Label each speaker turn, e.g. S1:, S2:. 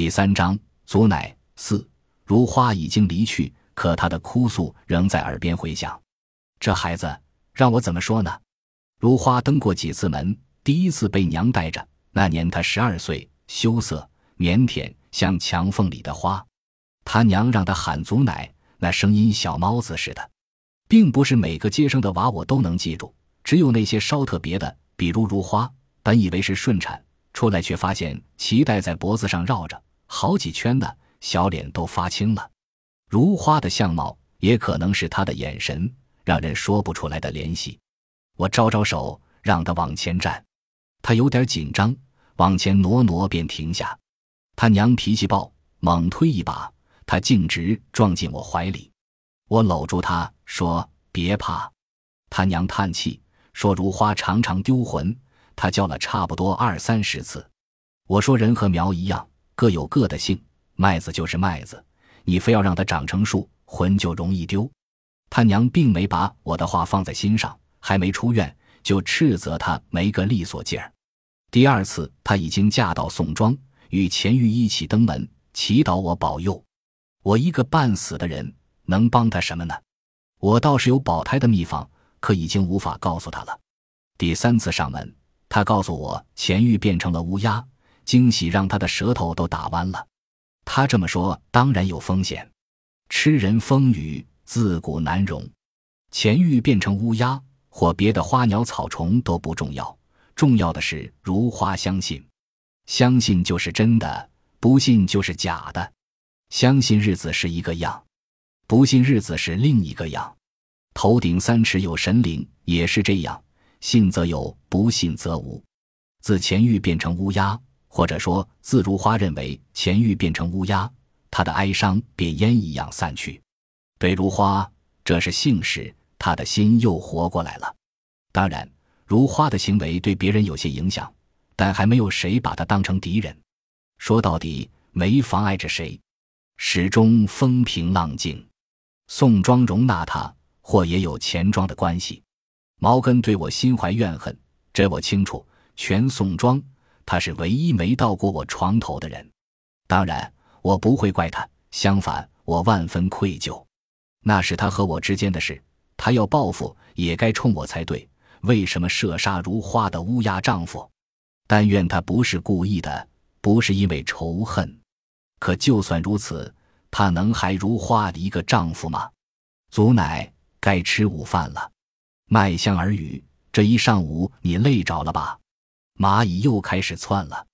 S1: 第三章，祖乃四如花已经离去，可他的哭诉仍在耳边回响。这孩子让我怎么说呢？如花登过几次门，第一次被娘带着，那年他十二岁，羞涩腼腆，像墙缝里的花。他娘让他喊祖奶，那声音小猫子似的，并不是每个接生的娃我都能记住，只有那些稍特别的，比如如花。本以为是顺产，出来却发现脐带在脖子上绕着好几圈呢，小脸都发青了。如花的相貌，也可能是他的眼神，让人说不出来的联系。我招招手，让他往前站，他有点紧张，往前挪挪便停下。他娘脾气暴，猛推一把。他径直撞进我怀里，我搂住他说：“别怕。”他娘叹气说：“如花常常丢魂，他叫了差不多二三十次。”我说：“人和苗一样，各有各的性，麦子就是麦子，你非要让它长成树，魂就容易丢。”他娘并没把我的话放在心上，还没出院就斥责他没个利索劲儿。第二次，他已经嫁到宋庄，与钱玉一起登门祈祷我保佑。我一个半死的人，能帮他什么呢？我倒是有保胎的秘方，可已经无法告诉他了。第三次上门，他告诉我钱玉变成了乌鸦，惊喜让他的舌头都打弯了。他这么说，当然有风险。吃人风雨，自古难容。钱玉变成乌鸦或别的花鸟草虫都不重要，重要的是如花相信，相信就是真的，不信就是假的。相信日子是一个样，不信日子是另一个样。头顶三尺有神灵，也是这样。信则有，不信则无。自钱玉变成乌鸦，或者说自如花认为钱玉变成乌鸦，他的哀伤便烟一样散去。对如花，这是幸事，他的心又活过来了。当然，如花的行为对别人有些影响，但还没有谁把他当成敌人。说到底，没妨碍着谁。始终风平浪静，宋庄容纳他，或也有钱庄的关系。毛根对我心怀怨恨，这我清楚。全宋庄，他是唯一没到过我床头的人。当然，我不会怪他，相反，我万分愧疚。那是他和我之间的事，他要报复，也该冲我才对。为什么射杀如花的乌鸦丈夫？但愿他不是故意的，不是因为仇恨。可就算如此，他能还如花的一个丈夫吗？祖奶，该吃午饭了。麦香儿语，这一上午你累着了吧？蚂蚁又开始窜了。